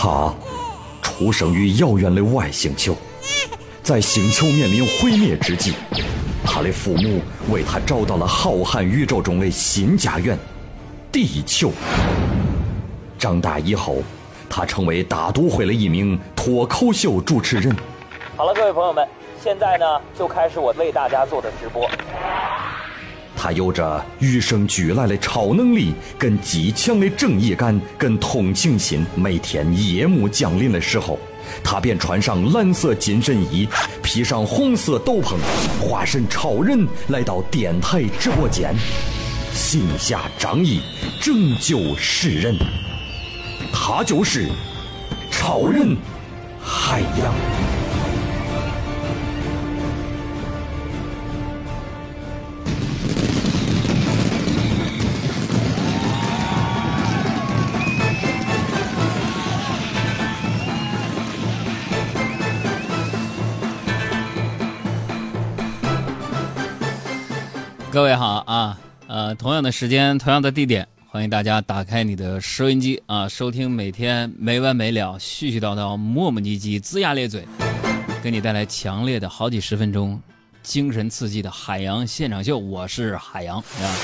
他出生于遥远的外星球，在星球面临毁灭之际，他的父母为他找到了浩瀚宇宙中的新家园——地球。长大以后，他成为大都会的一名脱口秀主持人。好了，各位朋友们，现在呢就开始我为大家做的直播。他有着与生俱来的超能力，跟极强的正义感，跟同情心。每天夜幕降临的时候，他便穿上蓝色紧身衣，披上红色斗篷，化身超人来到电台直播间，行侠仗义，拯救世人。他就是超人海洋。各位好啊，呃，同样的时间，同样的地点，欢迎大家打开你的收音机啊，收听每天没完没了、絮絮叨叨、磨磨唧唧、龇牙咧嘴，给你带来强烈的好几十分钟精神刺激的海洋现场秀。我是海洋啊。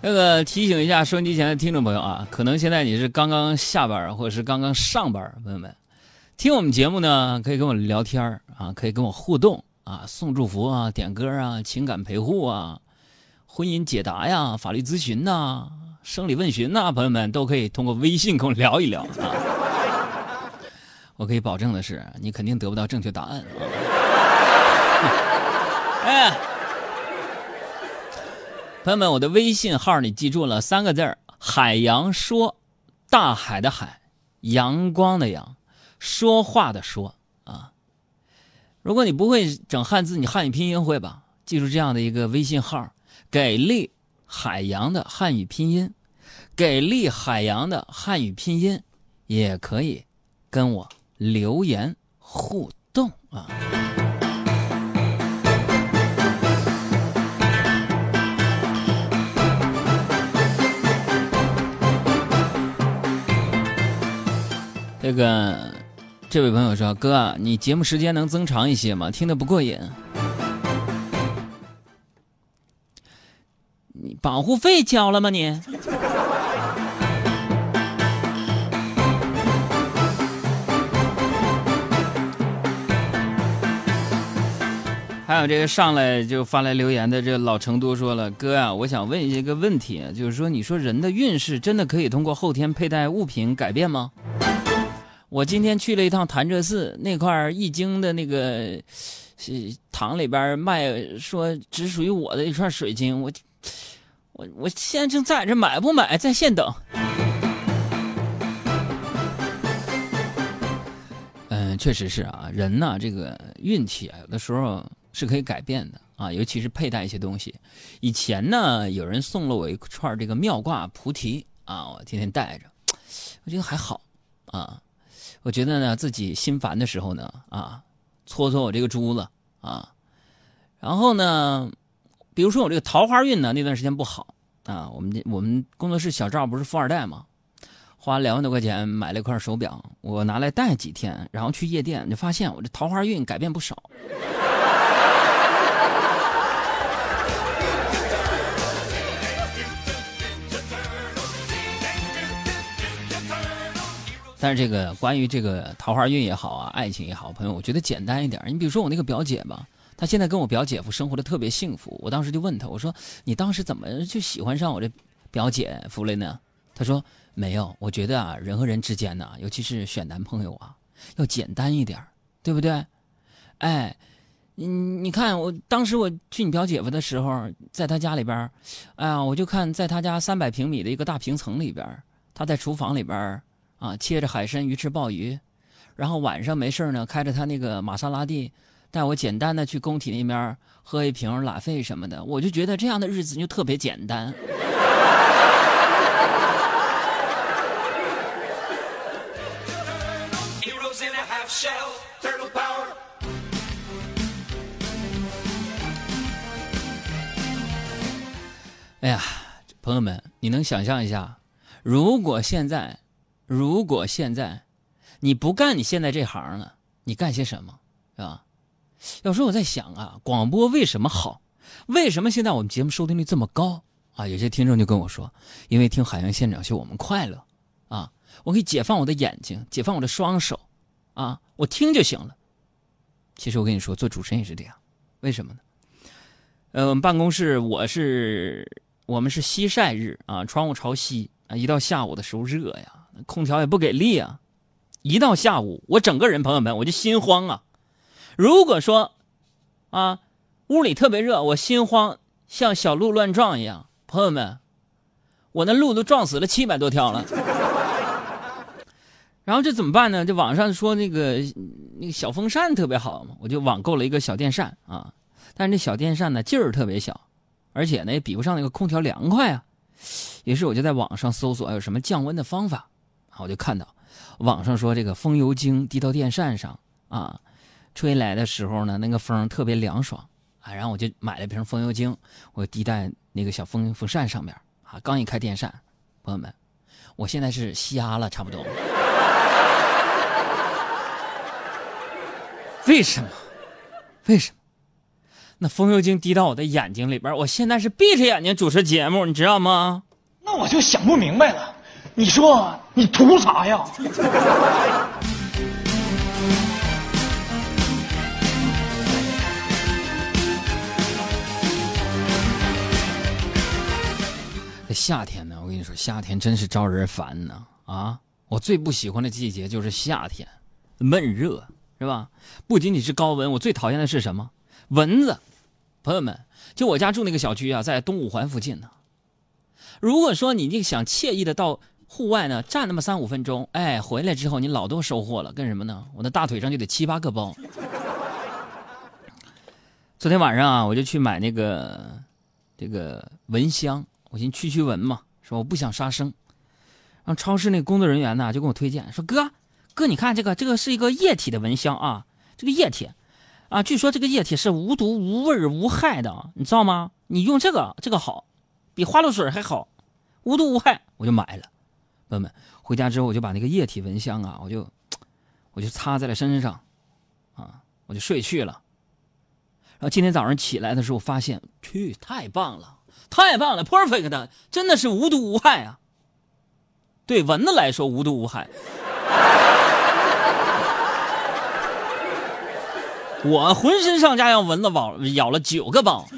那个提醒一下收音机前的听众朋友啊，可能现在你是刚刚下班或者是刚刚上班，朋友们，听我们节目呢，可以跟我聊天啊，可以跟我互动。啊，送祝福啊，点歌啊，情感陪护啊，婚姻解答呀，法律咨询呐，生理问询呐，朋友们都可以通过微信跟我聊一聊啊。我可以保证的是，你肯定得不到正确答案啊。哎，朋友们，我的微信号你记住了三个字：海洋说，大海的海，阳光的阳，说话的说。如果你不会整汉字，你汉语拼音会吧？记住这样的一个微信号，给力海洋的汉语拼音，给力海洋的汉语拼音，也可以跟我留言互动啊。这个。这位朋友说：“哥，你节目时间能增长一些吗？听得不过瘾。你保护费交了吗？你？还有这个上来就发来留言的这老成都说了，哥啊，我想问一些个问题，就是说，你说人的运势真的可以通过后天佩戴物品改变吗？”我今天去了一趟潭柘寺那块易经的那个堂里边卖，说只属于我的一串水晶，我我我现在正在这买不买，在线等。嗯，确实是啊，人呢这个运气啊，有的时候是可以改变的啊，尤其是佩戴一些东西。以前呢，有人送了我一串这个妙挂菩提啊，我天天戴着，我觉得还好啊。我觉得呢，自己心烦的时候呢，啊，搓搓我这个珠子啊，然后呢，比如说我这个桃花运呢，那段时间不好啊，我们我们工作室小赵不是富二代嘛，花两万多块钱买了一块手表，我拿来戴几天，然后去夜店就发现我这桃花运改变不少。但是这个关于这个桃花运也好啊，爱情也好，朋友，我觉得简单一点。你比如说我那个表姐吧，她现在跟我表姐夫生活的特别幸福。我当时就问她，我说你当时怎么就喜欢上我这表姐夫了呢？她说没有，我觉得啊，人和人之间呢，尤其是选男朋友啊，要简单一点，对不对？哎，你你看，我当时我去你表姐夫的时候，在他家里边，哎呀，我就看在他家三百平米的一个大平层里边，他在厨房里边。啊，切着海参、鱼翅、鲍鱼，然后晚上没事呢，开着他那个玛莎拉蒂，带我简单的去工体那边喝一瓶拉菲什么的，我就觉得这样的日子就特别简单。哎呀，朋友们，你能想象一下？如果现在，如果现在你不干你现在这行了，你干些什么？是吧？有时候我在想啊，广播为什么好？为什么现在我们节目收听率这么高啊？有些听众就跟我说，因为听海洋现场秀我们快乐啊，我可以解放我的眼睛，解放我的双手啊，我听就行了。其实我跟你说，做主持人也是这样，为什么呢？呃，我们办公室我是我们是西晒日啊，窗户朝西啊，一到下午的时候热呀，空调也不给力啊，一到下午我整个人朋友们我就心慌啊。如果说啊屋里特别热，我心慌像小鹿乱撞一样，朋友们，我那鹿都撞死了七百多条了。然后这怎么办呢？这网上说那个那个小风扇特别好嘛，我就网购了一个小电扇啊。但是这小电扇呢劲儿特别小，而且呢也比不上那个空调凉快啊。于是我就在网上搜索有什么降温的方法，我就看到网上说这个风油精滴到电扇上啊，吹来的时候呢那个风特别凉爽啊。然后我就买了瓶风油精，我滴在那个小风风扇上面啊。刚一开电扇，朋友们，我现在是瞎了差不多。为什么？为什么？那风油精滴到我的眼睛里边，我现在是闭着眼睛主持节目，你知道吗？那我就想不明白了，你说你图啥呀？这夏天呢，我跟你说，夏天真是招人烦呢啊！我最不喜欢的季节就是夏天，闷热。是吧？不仅仅是高温，我最讨厌的是什么？蚊子。朋友们，就我家住那个小区啊，在东五环附近呢。如果说你想惬意的到户外呢，站那么三五分钟，哎，回来之后你老多收获了。干什么呢？我的大腿上就得七八个包。昨天晚上啊，我就去买那个这个蚊香，我寻驱驱蚊嘛，说我不想杀生。然后超市那工作人员呢，就跟我推荐说哥。哥，你看这个，这个是一个液体的蚊香啊，这个液体，啊，据说这个液体是无毒、无味、无害的，你知道吗？你用这个，这个好，比花露水还好，无毒无害，我就买了。朋友们，回家之后我就把那个液体蚊香啊，我就，我就擦在了身上，啊，我就睡去了。然后今天早上起来的时候，发现，去，太棒了，太棒了，perfect，真的是无毒无害啊。对蚊子来说，无毒无害。我浑身上下让蚊子咬咬了九个包。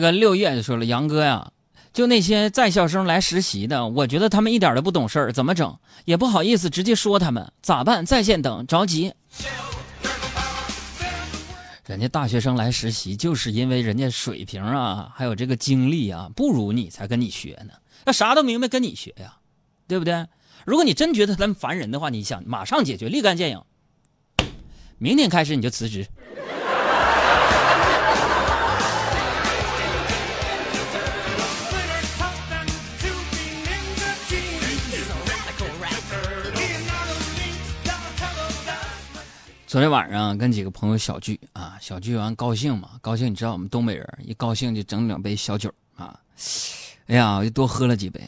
个六月就说了，杨哥呀。就那些在校生来实习的，我觉得他们一点都不懂事儿，怎么整？也不好意思直接说他们，咋办？在线等，着急。人家大学生来实习，就是因为人家水平啊，还有这个经历啊，不如你才跟你学呢。那啥都明白，跟你学呀，对不对？如果你真觉得他们烦人的话，你想马上解决，立竿见影。明天开始你就辞职。昨天晚上跟几个朋友小聚啊，小聚完高兴嘛，高兴你知道我们东北人一高兴就整两杯小酒啊，哎呀，我就多喝了几杯，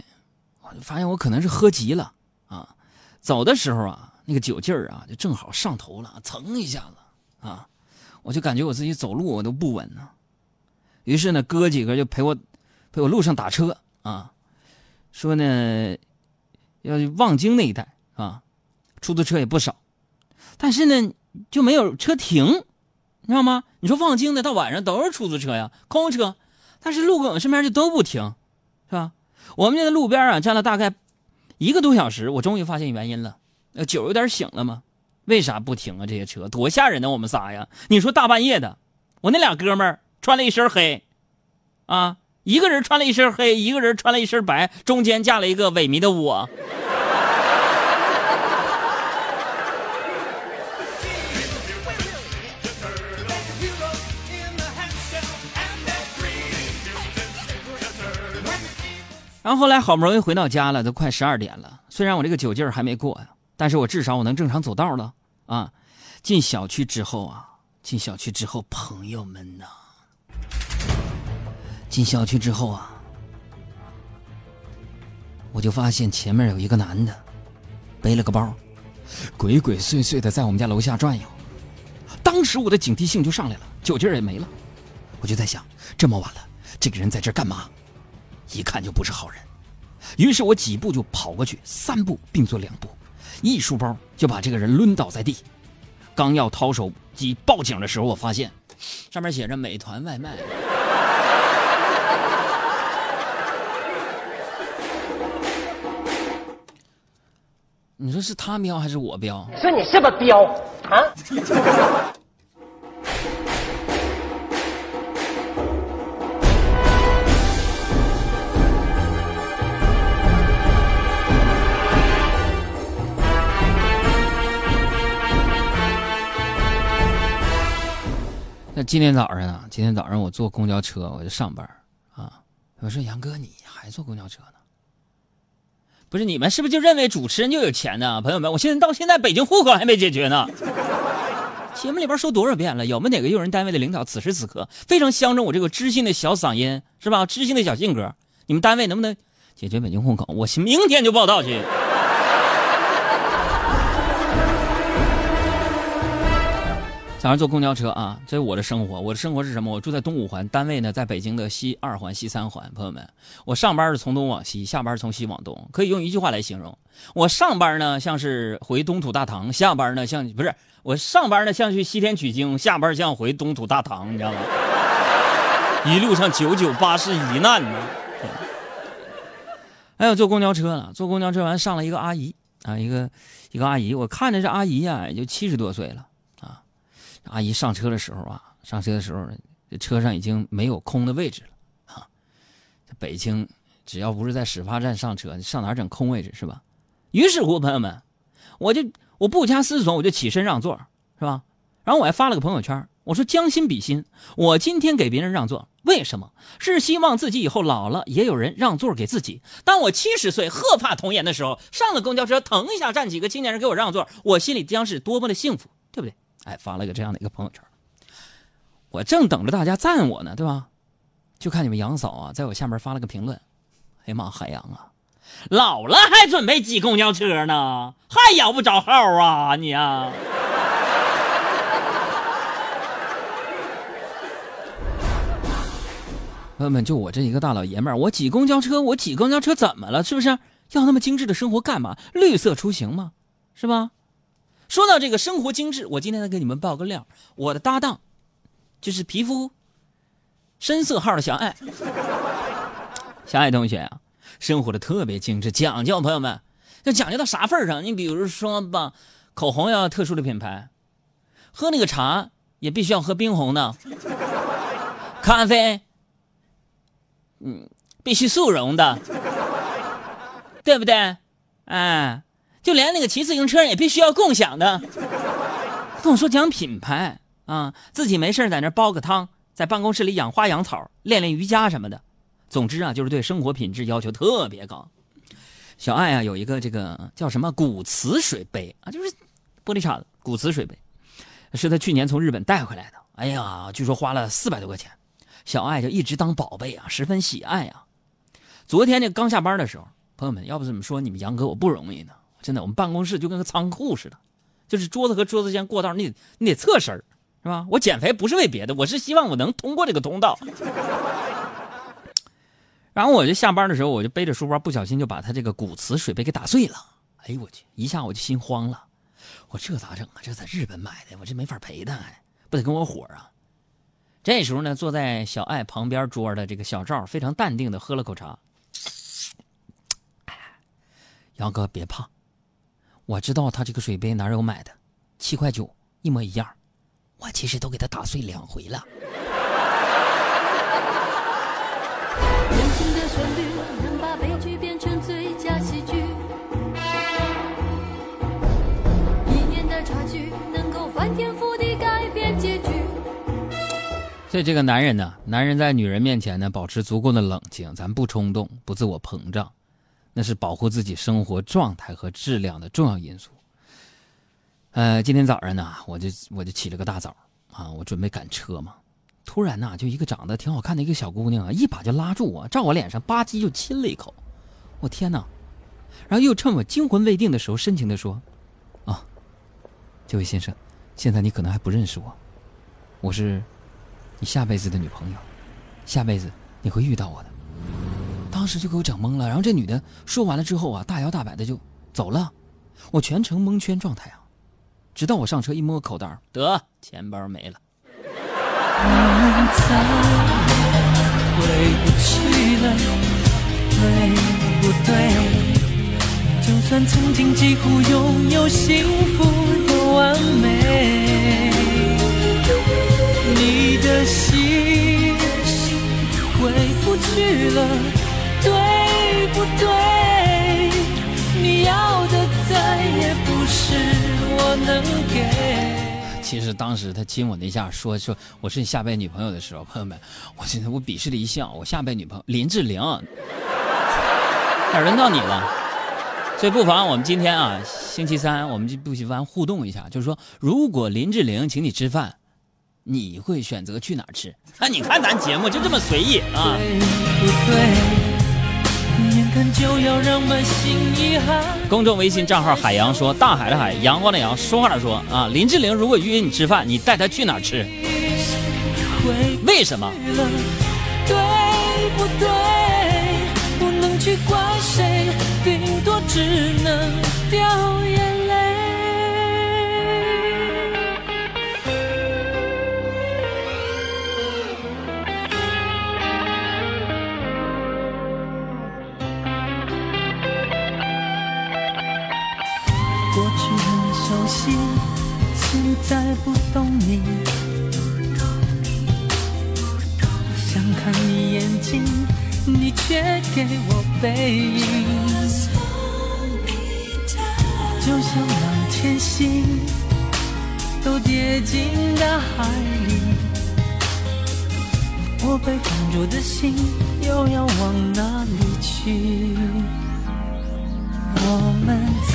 我就发现我可能是喝急了啊，走的时候啊，那个酒劲儿啊就正好上头了，蹭一下子啊，我就感觉我自己走路我都不稳呢，于是呢哥几个就陪我陪我路上打车啊，说呢要去望京那一带啊，出租车也不少，但是呢。就没有车停，你知道吗？你说望京的到晚上都是出租车呀，空车，但是路过我身边就都不停，是吧？我们就在路边啊站了大概一个多小时，我终于发现原因了，呃，酒有点醒了吗？为啥不停啊？这些车多吓人呢！我们仨呀，你说大半夜的，我那俩哥们儿穿了一身黑，啊，一个人穿了一身黑，一个人穿了一身白，中间架了一个萎靡的我。然后后来好不容易回到家了，都快十二点了。虽然我这个酒劲儿还没过呀，但是我至少我能正常走道了啊。进小区之后啊，进小区之后，朋友们呐，进小区之后啊，我就发现前面有一个男的，背了个包，鬼鬼祟祟的在我们家楼下转悠。当时我的警惕性就上来了，酒劲儿也没了，我就在想，这么晚了，这个人在这干嘛？一看就不是好人。于是我几步就跑过去，三步并作两步，一书包就把这个人抡倒在地。刚要掏手机报警的时候，我发现上面写着“美团外卖”。你说是他彪还是我彪？说你是不是彪啊？今天早上啊，今天早上我坐公交车，我就上班啊。我说杨哥，你还坐公交车呢？不是你们是不是就认为主持人就有钱呢？朋友们，我现在到现在北京户口还没解决呢。节目里边说多少遍了？有没有哪个用人单位的领导此时此刻非常相中我这个知性的小嗓音，是吧？知性的小性格，你们单位能不能解决北京户口？我明天就报道去。早上坐公交车啊，这是我的生活。我的生活是什么？我住在东五环，单位呢在北京的西二环、西三环。朋友们，我上班是从东往西，下班从西往东，可以用一句话来形容：我上班呢像是回东土大唐，下班呢像不是我上班呢像去西天取经，下班像回东土大唐，你知道吗？一路上九九八十一难呢。哎呦，坐公交车了，坐公交车完上了一个阿姨啊，一个一个阿姨，我看着这阿姨呀也就七十多岁了。阿姨上车的时候啊，上车的时候，这车上已经没有空的位置了啊。北京只要不是在始发站上车，上哪整空位置是吧？于是乎，朋友们，我就我不加思索，我就起身让座，是吧？然后我还发了个朋友圈，我说将心比心，我今天给别人让座，为什么？是希望自己以后老了也有人让座给自己。当我七十岁鹤发童颜的时候，上了公交车，腾一下站几个青年人给我让座，我心里将是多么的幸福，对不对？哎，发了个这样的一个朋友圈，我正等着大家赞我呢，对吧？就看你们杨嫂啊，在我下面发了个评论，哎呀妈，海洋啊，老了还准备挤公交车呢，还摇不着号啊你啊！朋友们，就我这一个大老爷们儿，我挤公交车，我挤公交车怎么了？是不是要那么精致的生活干嘛？绿色出行吗？是吧？说到这个生活精致，我今天再给你们爆个料。我的搭档，就是皮肤深色号的小爱，小爱同学啊，生活的特别精致讲究。朋友们，要讲究到啥份上？你比如说吧，口红要特殊的品牌，喝那个茶也必须要喝冰红的，咖啡，嗯，必须速溶的，对不对？哎。就连那个骑自行车也必须要共享的。跟我说讲品牌啊，自己没事在那煲个汤，在办公室里养花养草，练练瑜伽什么的。总之啊，就是对生活品质要求特别高。小爱啊，有一个这个叫什么古瓷水杯啊，就是玻璃碴子古瓷水杯，是他去年从日本带回来的。哎呀，据说花了四百多块钱，小爱就一直当宝贝啊，十分喜爱啊。昨天这刚下班的时候，朋友们，要不怎么说你们杨哥我不容易呢？真的，我们办公室就跟个仓库似的，就是桌子和桌子间过道，你得你得侧身是吧？我减肥不是为别的，我是希望我能通过这个通道。然后我就下班的时候，我就背着书包，不小心就把他这个骨瓷水杯给打碎了。哎呦我去，一下我就心慌了，我这咋整啊？这在日本买的，我这没法赔他，不得跟我火啊？这时候呢，坐在小爱旁边桌的这个小赵非常淡定的喝了口茶。杨哥别怕。我知道他这个水杯哪有买的，七块九一模一样，我其实都给他打碎两回了。所以这个男人呢，男人在女人面前呢，保持足够的冷静，咱不冲动，不自我膨胀，那是保护自己生活状态和质量的重要因素。呃，今天早上呢，我就我就起了个大早啊，我准备赶车嘛，突然呢，就一个长得挺好看的一个小姑娘啊，一把就拉住我，照我脸上吧唧就亲了一口，我天哪！然后又趁我惊魂未定的时候，深情的说：“啊，这位先生，现在你可能还不认识我，我是你下辈子的女朋友，下辈子你会遇到我的。”当时就给我整懵了。然后这女的说完了之后啊，大摇大摆的就走了，我全程蒙圈状态啊。直到我上车一摸口袋，得钱包没了。回不去了，对不对？就算曾经几乎拥有幸福的完美，你的心回不去了，对不对？你要的再也不是我能给。其实当时他亲我那一下，说说我是你下辈女朋友的时候，朋友们，我现在我鄙视的一笑。我下辈女朋友林志玲，哪轮到你了？所以不妨我们今天啊，星期三，我们就不喜欢互动一下，就是说，如果林志玲请你吃饭，你会选择去哪儿吃？啊，你看咱节目就这么随意啊。对不对？眼看就要让满心遗憾。公众微信账号海洋说，大海的海，阳光的阳，说话的说啊。林志玲如果约你吃饭，你带她去哪儿吃？为什么？对不对？不能去怪谁，顶多只能掉眼熟悉，现在不懂你。想看你眼睛，你却给我背影，就像满天星都跌进大海里。我被放逐的心又要往哪里去？我们在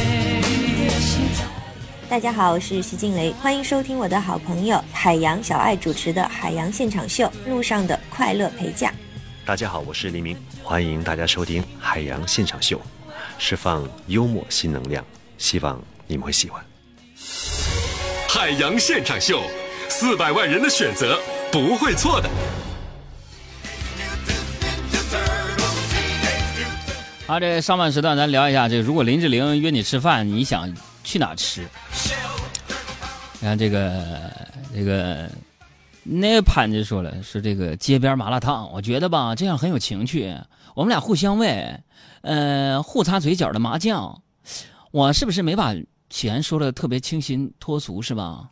大家好，我是徐静蕾，欢迎收听我的好朋友海洋小爱主持的《海洋现场秀》路上的快乐陪嫁。大家好，我是黎明，欢迎大家收听《海洋现场秀》，释放幽默新能量，希望你们会喜欢。海洋现场秀，四百万人的选择不会错的。好，这上半时段咱聊一下，这如果林志玲约你吃饭，你想去哪吃？你看这个这个那潘就说了，说这个街边麻辣烫，我觉得吧，这样很有情趣，我们俩互相喂，呃，互擦嘴角的麻将，我是不是没把钱说的特别清新脱俗是吧？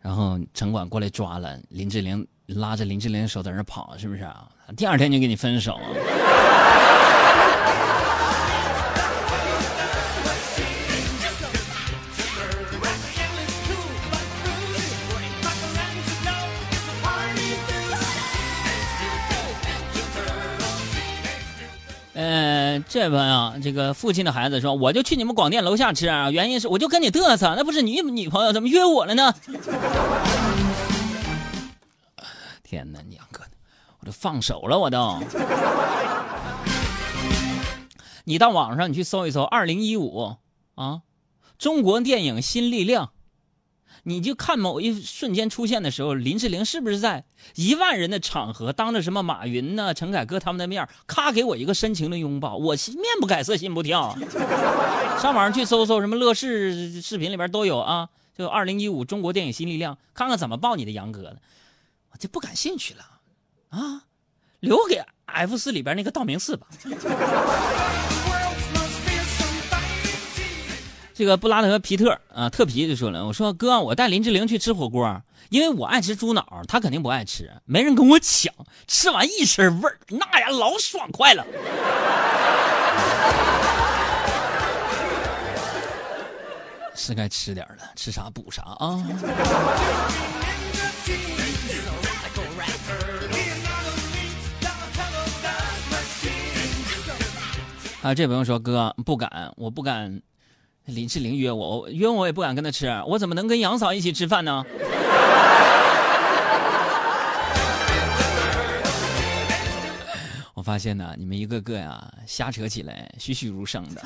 然后城管过来抓了林志玲，拉着林志玲的手在那跑，是不是啊？第二天就跟你分手。这边啊，这个父亲的孩子说，我就去你们广电楼下吃啊，原因是我就跟你嘚瑟，那不是你女朋友，怎么约我了呢？天哪，娘哥，我都放手了，我都。你到网上你去搜一搜，二零一五啊，中国电影新力量，你就看某一瞬间出现的时候，林志玲是不是在一万人的场合，当着什么马云呢、陈凯歌他们的面，咔给我一个深情的拥抱，我心面不改色心不跳。上网上去搜搜，什么乐视视频里边都有啊，就二零一五中国电影新力量，看看怎么抱你的杨哥的，我就不感兴趣了啊。留给 F 四里边那个道明寺吧。这个布拉德皮特啊，特皮就说了：“我说哥，我带林志玲去吃火锅，因为我爱吃猪脑，他肯定不爱吃，没人跟我抢，吃完一身味儿，那呀老爽快了。”是该吃点了，吃啥补啥啊！啊，这朋友说哥不敢，我不敢。林志玲约我，约我也不敢跟他吃，我怎么能跟杨嫂一起吃饭呢？我发现呢，你们一个个呀，瞎扯起来栩栩如生的。